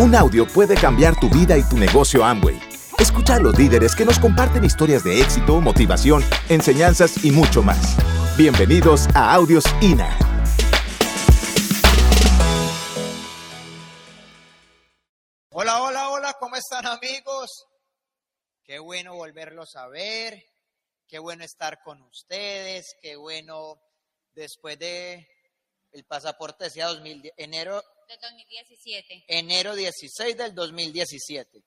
Un audio puede cambiar tu vida y tu negocio Amway. Escucha a los líderes que nos comparten historias de éxito, motivación, enseñanzas y mucho más. Bienvenidos a Audios INA. Hola, hola, hola, ¿cómo están amigos? Qué bueno volverlos a ver, qué bueno estar con ustedes, qué bueno después de el pasaporte decía 2000, enero del 2017. enero 16 del 2017.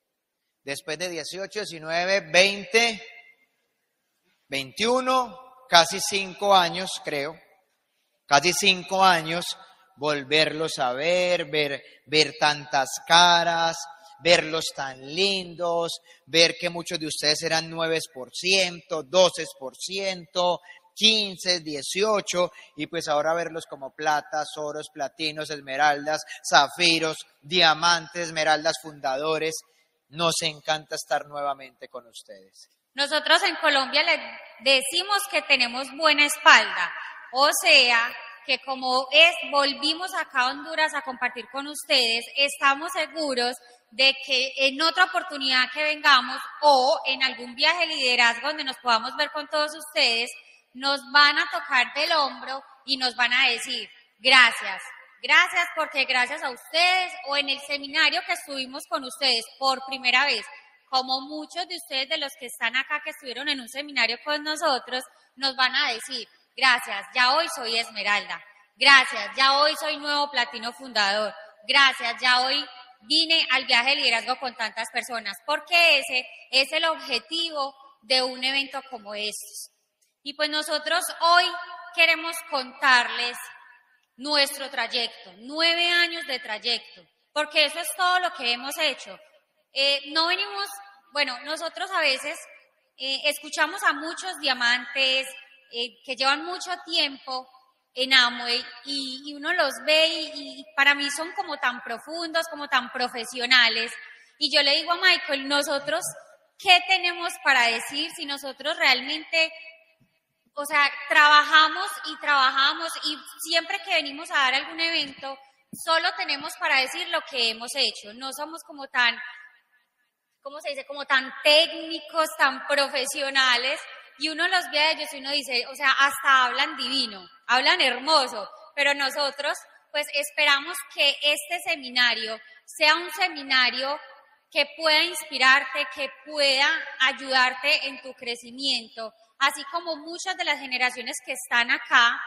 Después de 18, 19, 20, 21, casi cinco años, creo, casi cinco años, volverlos a ver, ver, ver tantas caras, verlos tan lindos, ver que muchos de ustedes eran 9%, 12%, 15, 18, y pues ahora verlos como platas, oros, platinos, esmeraldas, zafiros, diamantes, esmeraldas fundadores. Nos encanta estar nuevamente con ustedes. Nosotros en Colombia le decimos que tenemos buena espalda, o sea, que como es, volvimos acá a Honduras a compartir con ustedes, estamos seguros de que en otra oportunidad que vengamos o en algún viaje de liderazgo donde nos podamos ver con todos ustedes, nos van a tocar del hombro y nos van a decir, gracias, gracias porque gracias a ustedes o en el seminario que estuvimos con ustedes por primera vez, como muchos de ustedes de los que están acá que estuvieron en un seminario con nosotros, nos van a decir, gracias, ya hoy soy Esmeralda, gracias, ya hoy soy nuevo platino fundador, gracias, ya hoy vine al viaje de liderazgo con tantas personas, porque ese es el objetivo de un evento como este. Y pues nosotros hoy queremos contarles nuestro trayecto, nueve años de trayecto, porque eso es todo lo que hemos hecho. Eh, no venimos, bueno, nosotros a veces eh, escuchamos a muchos diamantes eh, que llevan mucho tiempo en Amway y, uno los ve y para mí son como tan profundos, como tan profesionales. Y yo le digo a Michael, nosotros, ¿qué tenemos para decir si nosotros realmente o sea, trabajamos y trabajamos y siempre que venimos a dar algún evento, solo tenemos para decir lo que hemos hecho. No somos como tan, ¿cómo se dice? Como tan técnicos, tan profesionales. Y uno los ve a ellos y uno dice, o sea, hasta hablan divino, hablan hermoso. Pero nosotros, pues esperamos que este seminario sea un seminario que pueda inspirarte, que pueda ayudarte en tu crecimiento, así como muchas de las generaciones que están acá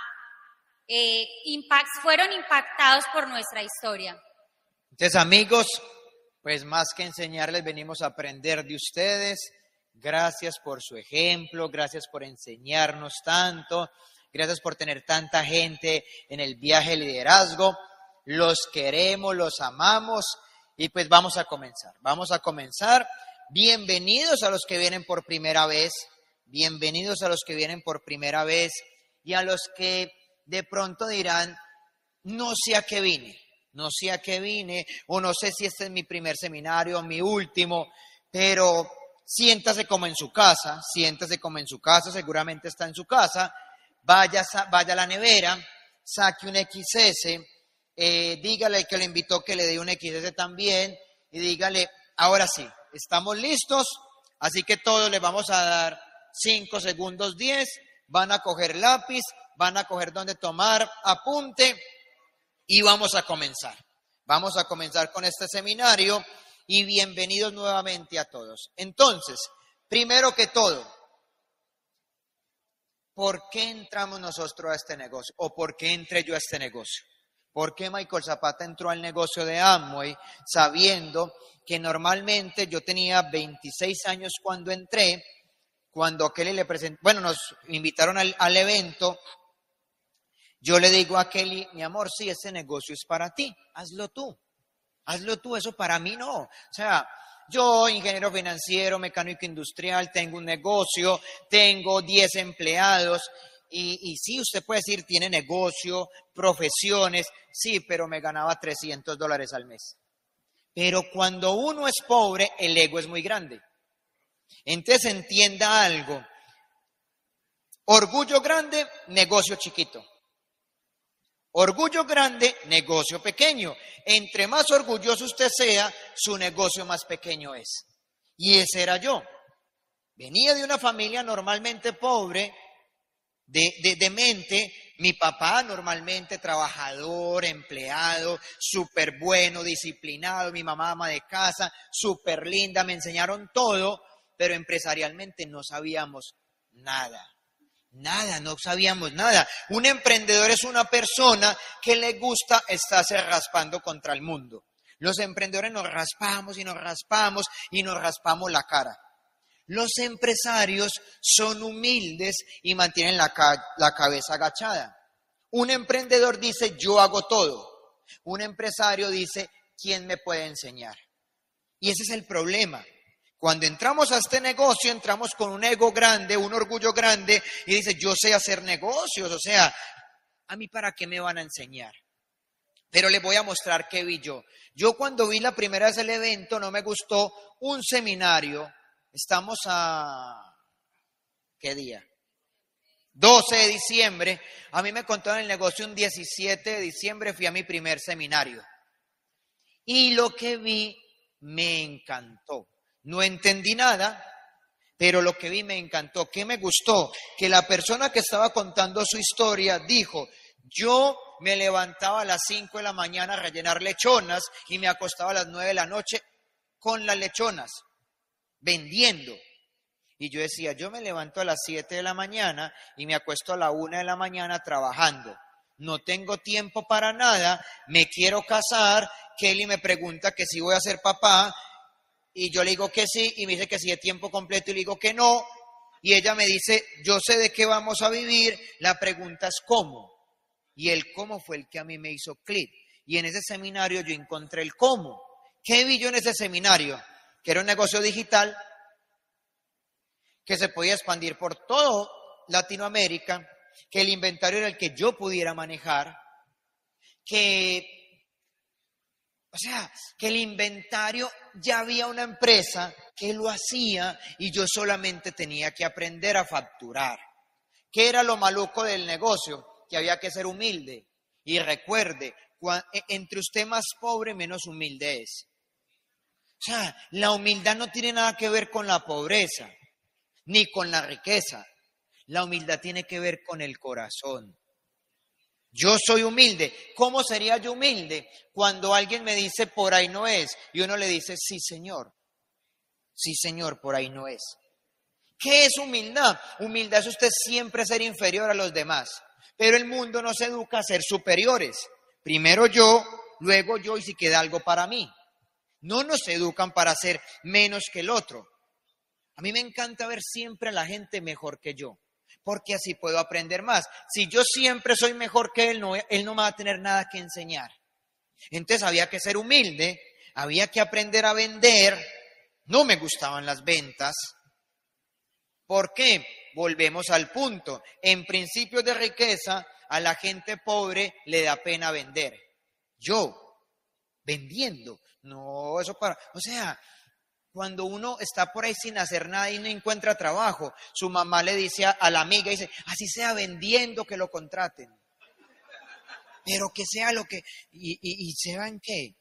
eh, impact, fueron impactados por nuestra historia. Entonces, amigos, pues más que enseñarles, venimos a aprender de ustedes. Gracias por su ejemplo, gracias por enseñarnos tanto, gracias por tener tanta gente en el viaje de liderazgo. Los queremos, los amamos y pues vamos a comenzar. Vamos a comenzar. Bienvenidos a los que vienen por primera vez. Bienvenidos a los que vienen por primera vez y a los que de pronto dirán, no sé a qué vine, no sé a qué vine, o no sé si este es mi primer seminario, mi último, pero siéntase como en su casa, siéntase como en su casa, seguramente está en su casa, vaya, vaya a la nevera, saque un XS, eh, dígale al que le invitó que le dé un XS también y dígale, ahora sí, estamos listos, así que todos le vamos a dar 5 segundos 10, van a coger lápiz, van a coger donde tomar apunte y vamos a comenzar. Vamos a comenzar con este seminario y bienvenidos nuevamente a todos. Entonces, primero que todo, ¿por qué entramos nosotros a este negocio? ¿O por qué entré yo a este negocio? ¿Por qué Michael Zapata entró al negocio de Amway sabiendo que normalmente yo tenía 26 años cuando entré cuando Kelly le presentó, bueno, nos invitaron al, al, evento, yo le digo a Kelly, mi amor, sí, ese negocio es para ti, hazlo tú, hazlo tú, eso para mí no. O sea, yo, ingeniero financiero, mecánico industrial, tengo un negocio, tengo 10 empleados, y, y sí, usted puede decir, tiene negocio, profesiones, sí, pero me ganaba 300 dólares al mes. Pero cuando uno es pobre, el ego es muy grande. Entonces entienda algo. Orgullo grande, negocio chiquito. Orgullo grande, negocio pequeño. Entre más orgulloso usted sea, su negocio más pequeño es. Y ese era yo. Venía de una familia normalmente pobre, de, de, mente, mi papá normalmente trabajador, empleado, súper bueno, disciplinado, mi mamá ama de casa, súper linda, me enseñaron todo, pero empresarialmente no sabíamos nada. Nada, no sabíamos nada. Un emprendedor es una persona que le gusta estarse raspando contra el mundo. Los emprendedores nos raspamos y nos raspamos y nos raspamos la cara. Los empresarios son humildes y mantienen la, la, cabeza agachada. Un emprendedor dice, yo hago todo. Un empresario dice, ¿quién me puede enseñar? Y ese es el problema. Cuando entramos a este negocio, entramos con un ego grande, un orgullo grande, y dice, yo sé hacer negocios, o sea, ¿a mí para qué me van a enseñar? Pero les voy a mostrar qué vi yo. Yo cuando vi la primera vez el evento no me gustó un seminario. Estamos a... ¿Qué día? 12 de diciembre. A mí me contaron el negocio un 17 de diciembre, fui a mi primer seminario. Y lo que vi me encantó. No entendí nada, pero lo que vi me encantó. ¿Qué me gustó? Que la persona que estaba contando su historia dijo, yo me levantaba a las 5 de la mañana a rellenar lechonas y me acostaba a las 9 de la noche con las lechonas, vendiendo. Y yo decía, yo me levanto a las 7 de la mañana y me acuesto a la 1 de la mañana trabajando. No tengo tiempo para nada, me quiero casar. Kelly me pregunta que si voy a ser papá y yo le digo que sí, y me dice que sí de tiempo completo, y le digo que no, y ella me dice, yo sé de qué vamos a vivir, la pregunta es cómo. Y el cómo fue el que a mí me hizo clic. Y en ese seminario yo encontré el cómo. ¿Qué vi yo en ese seminario? Que era un negocio digital que se podía expandir por todo Latinoamérica, que el inventario era el que yo pudiera manejar, que o sea, que el inventario ya había una empresa que lo hacía y yo solamente tenía que aprender a facturar. ¿Qué era lo maluco del negocio? Que había que ser humilde. Y recuerde, e, entre usted más pobre, menos humilde es. O sea, la humildad no tiene nada que ver con la pobreza, ni con la riqueza. La humildad tiene que ver con el corazón. Yo soy humilde. ¿Cómo sería yo humilde? Cuando alguien me dice, por ahí no es, y uno le dice, sí, Señor. Sí, Señor, por ahí no es. ¿Qué es humildad? Humildad es usted siempre ser inferior a los demás. Pero el mundo nos educa a ser superiores. Primero yo, luego yo y si queda algo para mí. No nos educan para ser menos que el otro. A mí me encanta ver siempre a la gente mejor que yo porque así puedo aprender más. Si yo siempre soy mejor que él, no, él no me va a tener nada que enseñar. Entonces había que ser humilde, había que aprender a vender. No me gustaban las ventas. ¿Por qué? Volvemos al punto. En principios de riqueza, a la gente pobre le da pena vender. Yo, vendiendo. No, eso para... O sea, cuando uno está por ahí sin hacer nada y no encuentra trabajo, su mamá le dice a, la amiga, dice, así sea vendiendo que lo contraten. Pero que sea lo que... ¿Y, y van qué?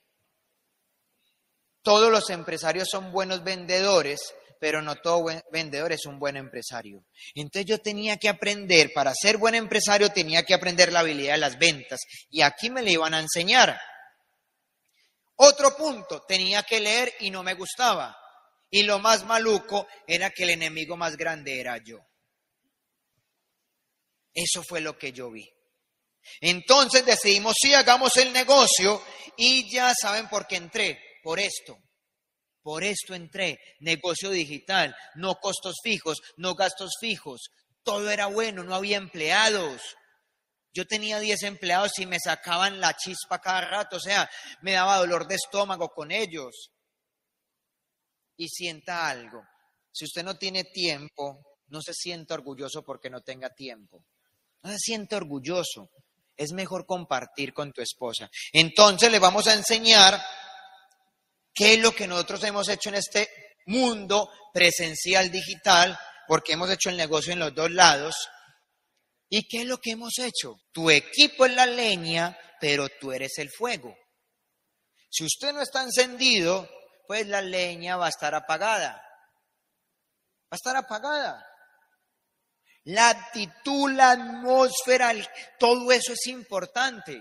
Todos los empresarios son buenos vendedores, pero no todo buen vendedor es un buen empresario. Entonces yo tenía que aprender, para ser buen empresario tenía que aprender la habilidad de las ventas. Y aquí me le iban a enseñar. Otro punto, tenía que leer y no me gustaba. Y lo más maluco era que el enemigo más grande era yo. Eso fue lo que yo vi. Entonces decidimos, sí, hagamos el negocio y ya saben por qué entré, por esto. Por esto entré, negocio digital, no costos fijos, no gastos fijos. Todo era bueno, no había empleados. Yo tenía 10 empleados y me sacaban la chispa cada rato, o sea, me daba dolor de estómago con ellos y sienta algo. Si usted no tiene tiempo, no se sienta orgulloso porque no tenga tiempo. No se siente orgulloso. Es mejor compartir con tu esposa. Entonces le vamos a enseñar qué es lo que nosotros hemos hecho en este mundo presencial digital, porque hemos hecho el negocio en los dos lados. ¿Y qué es lo que hemos hecho? Tu equipo es la leña, pero tú eres el fuego. Si usted no está encendido, pues la leña va a estar apagada. Va a estar apagada. La actitud, la atmósfera, todo eso es importante.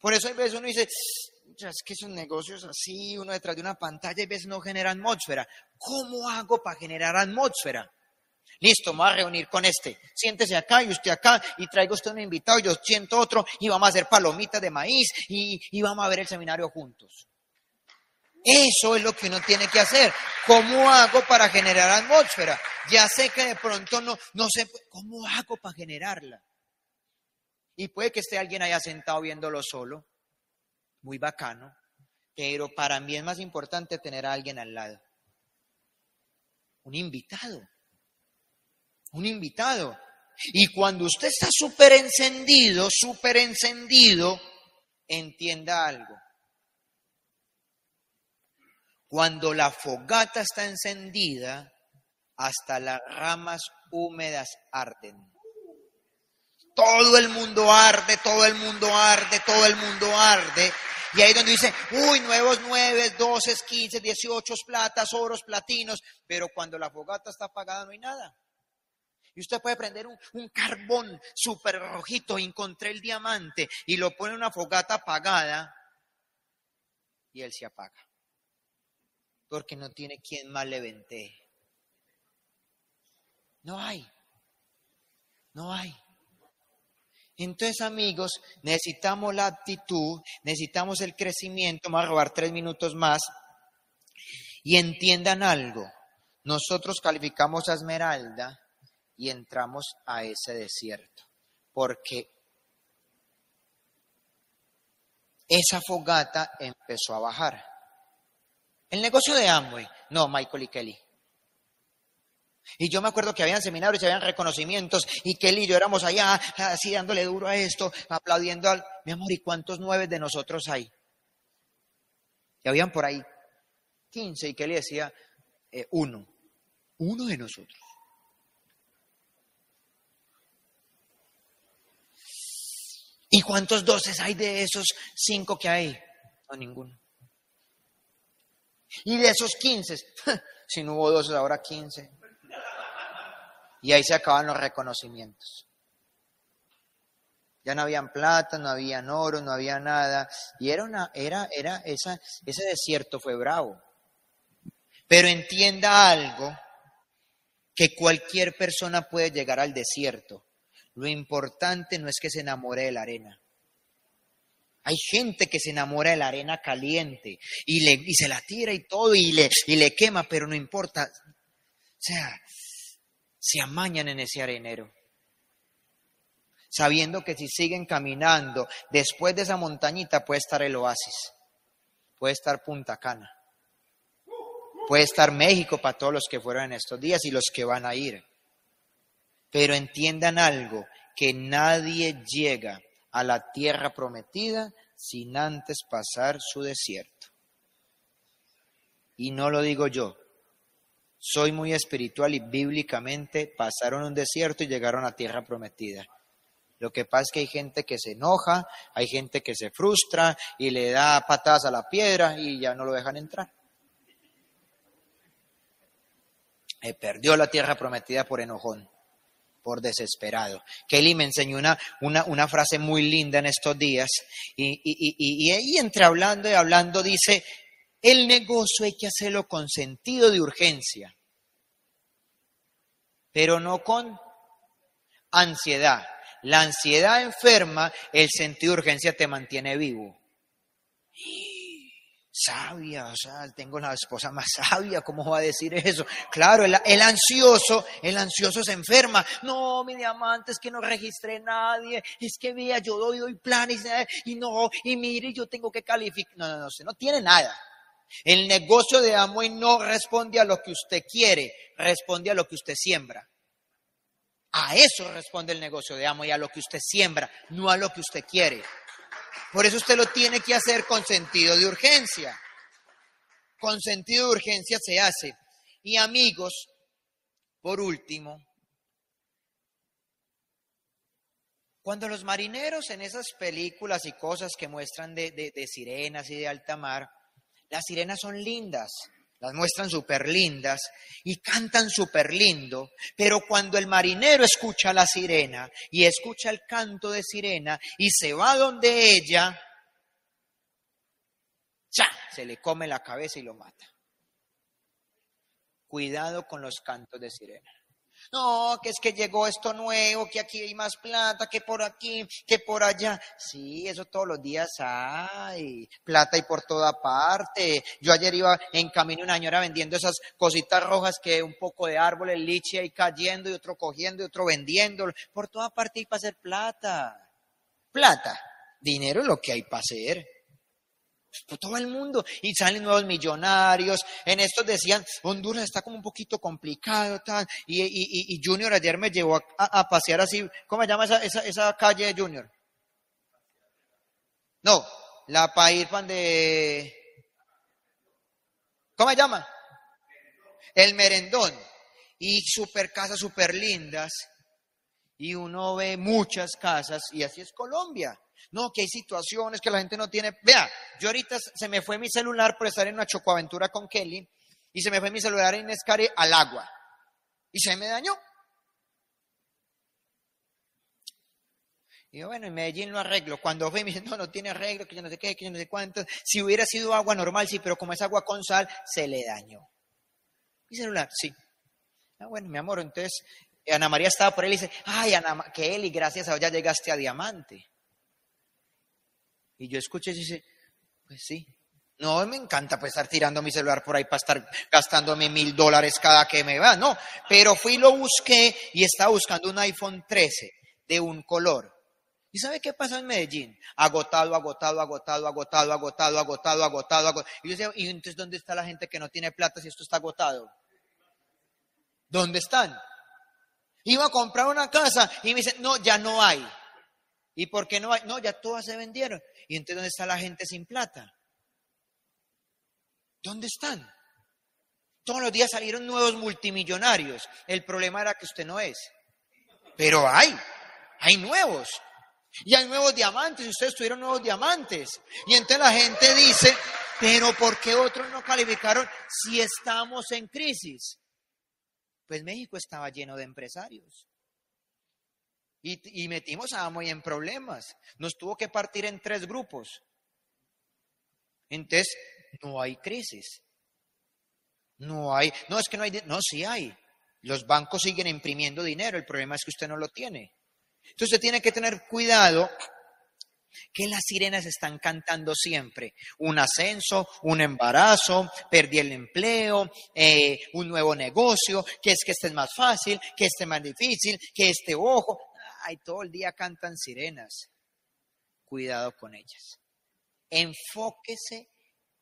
Por eso hay veces uno dice, es que esos negocios así, uno detrás de una pantalla, y veces no genera atmósfera. ¿Cómo hago para generar atmósfera? Listo, me voy a reunir con este. Siéntese acá y usted acá y traigo usted un invitado yo siento otro y vamos a hacer palomitas de maíz y vamos a ver el seminario juntos. Eso es lo que uno tiene que hacer. ¿Cómo hago para generar atmósfera? Ya sé que de pronto no, no sé, ¿cómo hago para generarla? Y puede que esté alguien allá sentado viéndolo solo, muy bacano, pero para mí es más importante tener a alguien al lado. Un invitado. Un invitado. Y cuando usted está súper encendido, súper encendido, entienda algo. Cuando la fogata está encendida, hasta las ramas húmedas arden. Todo el mundo arde, todo el mundo arde, todo el mundo arde. Y ahí donde dice, uy, nuevos nueve, doce, quince, dieciocho platas, oros, platinos. Pero cuando la fogata está apagada no hay nada. Y usted puede prender un, un carbón súper rojito, encontré el diamante, y lo pone en una fogata apagada, y él se apaga porque no tiene quien más le vente. No hay. No hay. Entonces, amigos, necesitamos la actitud, necesitamos el crecimiento. Vamos a robar tres minutos más. Y entiendan algo. Nosotros calificamos a Esmeralda y entramos a ese desierto. Porque esa fogata empezó a bajar. El negocio de Amway, no, Michael y Kelly. Y yo me acuerdo que habían seminarios y habían reconocimientos y Kelly y yo éramos allá así dándole duro a esto, aplaudiendo al... Mi amor, ¿y cuántos nueve de nosotros hay? Y habían por ahí 15 y Kelly decía eh, uno, uno de nosotros. ¿Y cuántos doces hay de esos cinco que hay? No, ninguno. Y de esos 15, si no hubo 12, ahora 15. Y ahí se acaban los reconocimientos. Ya no habían plata, no habían oro, no había nada. Y era una, era, era, esa, ese desierto fue bravo. Pero entienda algo, que cualquier persona puede llegar al desierto. Lo importante no es que se enamore de la arena. Hay gente que se enamora de la arena caliente y, se la tira y todo y le, y le quema, pero no importa. O sea, se amañan en ese arenero. Sabiendo que si siguen caminando, después de esa montañita puede estar el oasis, puede estar Punta Cana, puede estar México para todos los que fueron en estos días y los que van a ir. Pero entiendan algo, que nadie llega a la tierra prometida sin antes pasar su desierto. Y no lo digo yo, soy muy espiritual y bíblicamente pasaron un desierto y llegaron a tierra prometida. Lo que pasa es que hay gente que se enoja, hay gente que se frustra y le da patadas a la piedra y ya no lo dejan entrar. perdió la tierra prometida por enojón por desesperado. Kelly me enseñó una, una, frase muy linda en estos días y, y, y, entre hablando y hablando dice, el negocio hay que hacerlo con sentido de urgencia, pero no con ansiedad. La ansiedad enferma, el sentido de urgencia te mantiene vivo sabia, o sea, tengo la esposa más sabia, ¿cómo va a decir eso? Claro, el, ansioso, el ansioso se enferma. No, mi diamante, es que no registré nadie, es que vea, yo doy, doy planes y no, y mire, yo tengo que calificar. No, no, no, usted no tiene nada. El negocio de Amway no responde a lo que usted quiere, responde a lo que usted siembra. A eso responde el negocio de Amway, a lo que usted siembra, no a lo que usted quiere. Por eso usted lo tiene que hacer con sentido de urgencia. Con sentido de urgencia se hace. Y amigos, por último, Cuando los marineros en esas películas y cosas que muestran de, de sirenas y de alta mar, las sirenas son lindas, las muestran súper lindas y cantan súper lindo, pero cuando el marinero escucha la sirena y escucha el canto de sirena y se va donde ella, ya, se le come la cabeza y lo mata. Cuidado con los cantos de sirena. No, que es que llegó esto nuevo, que aquí hay más plata, que por aquí, que por allá. Sí, eso todos los días hay. Plata y por toda parte. Yo ayer iba en camino una señora vendiendo esas cositas rojas que un poco de árboles, liche ahí cayendo y otro cogiendo y otro vendiendo. Por toda parte hay para hacer plata. Plata. Dinero es lo que hay para hacer por todo el mundo y salen nuevos millonarios. En estos decían, Honduras está como un poquito complicado, tal. Y, Junior ayer me llevó a, pasear así, ¿cómo se llama esa, esa, calle de Junior? No, la ir de... ¿Cómo se llama? El merendón. Y super casas super lindas. Y uno ve muchas casas y así es Colombia. No, que hay situaciones que la gente no tiene. Vea, yo ahorita se me fue mi celular por estar en una chocoaventura con Kelly y se me fue mi celular en Escare al agua y se me dañó. Y yo, bueno, en Medellín lo arreglo. Cuando ve, me dice, no, no tiene arreglo, que yo no sé qué, que yo no sé cuánto. Si hubiera sido agua normal, sí, pero como es agua con sal, se le dañó. Mi celular, sí. Ah, bueno, mi amor, entonces Ana María estaba por él y dice, ay, Ana, que y gracias a ya llegaste a Diamante. Y yo escuché y dice, pues sí. No me encanta pues estar tirando mi celular por ahí para estar gastándome mil dólares cada que me va, no. Pero fui lo busqué y estaba buscando un iPhone 13 de un color. ¿Y sabe qué pasó en Medellín? Agotado, agotado, agotado, agotado, agotado, agotado, agotado, agotado. Y yo decía, ¿y entonces dónde está la gente que no tiene plata si esto está agotado? ¿Dónde están? Iba a comprar una casa y me dice, no, ya no hay. ¿Y por qué no hay? No, ya todas se vendieron. ¿Y entonces dónde está la gente sin plata? ¿Dónde están? Todos los días salieron nuevos multimillonarios. El problema era que usted no es. Pero hay, hay nuevos. Y hay nuevos diamantes, y ustedes tuvieron nuevos diamantes. Y entonces la gente dice, pero ¿por qué otros no calificaron si estamos en crisis? Pues México estaba lleno de empresarios. Y, metimos a Amoy en problemas. Nos tuvo que partir en tres grupos. Entonces, no hay crisis. No hay, no es que no hay, no, sí hay. Los bancos siguen imprimiendo dinero, el problema es que usted no lo tiene. Entonces, usted tiene que tener cuidado que las sirenas están cantando siempre. Un ascenso, un embarazo, perdí el empleo, eh, un nuevo negocio, que es que este es más fácil, que este es más difícil, que este ojo ay, todo el día cantan sirenas. Cuidado con ellas. Enfóquese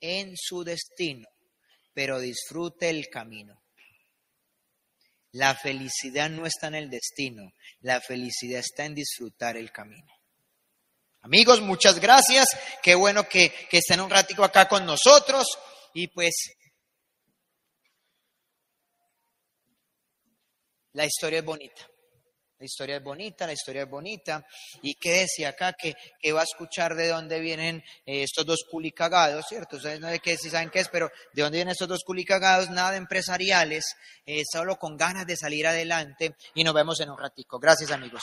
en su destino, pero disfrute el camino. La felicidad no está en el destino, la felicidad está en disfrutar el camino. Amigos, muchas gracias. Qué bueno que, que estén un ratico acá con nosotros. Y pues la historia es bonita. La historia es bonita, la historia es bonita. ¿Y qué decía acá? Que, va a escuchar de dónde vienen eh, estos dos culicagados, ¿cierto? Ustedes no sé qué, si saben qué es, pero de dónde vienen estos dos culicagados, nada de empresariales, eh, solo con ganas de salir adelante. Y nos vemos en un ratico. Gracias, amigos.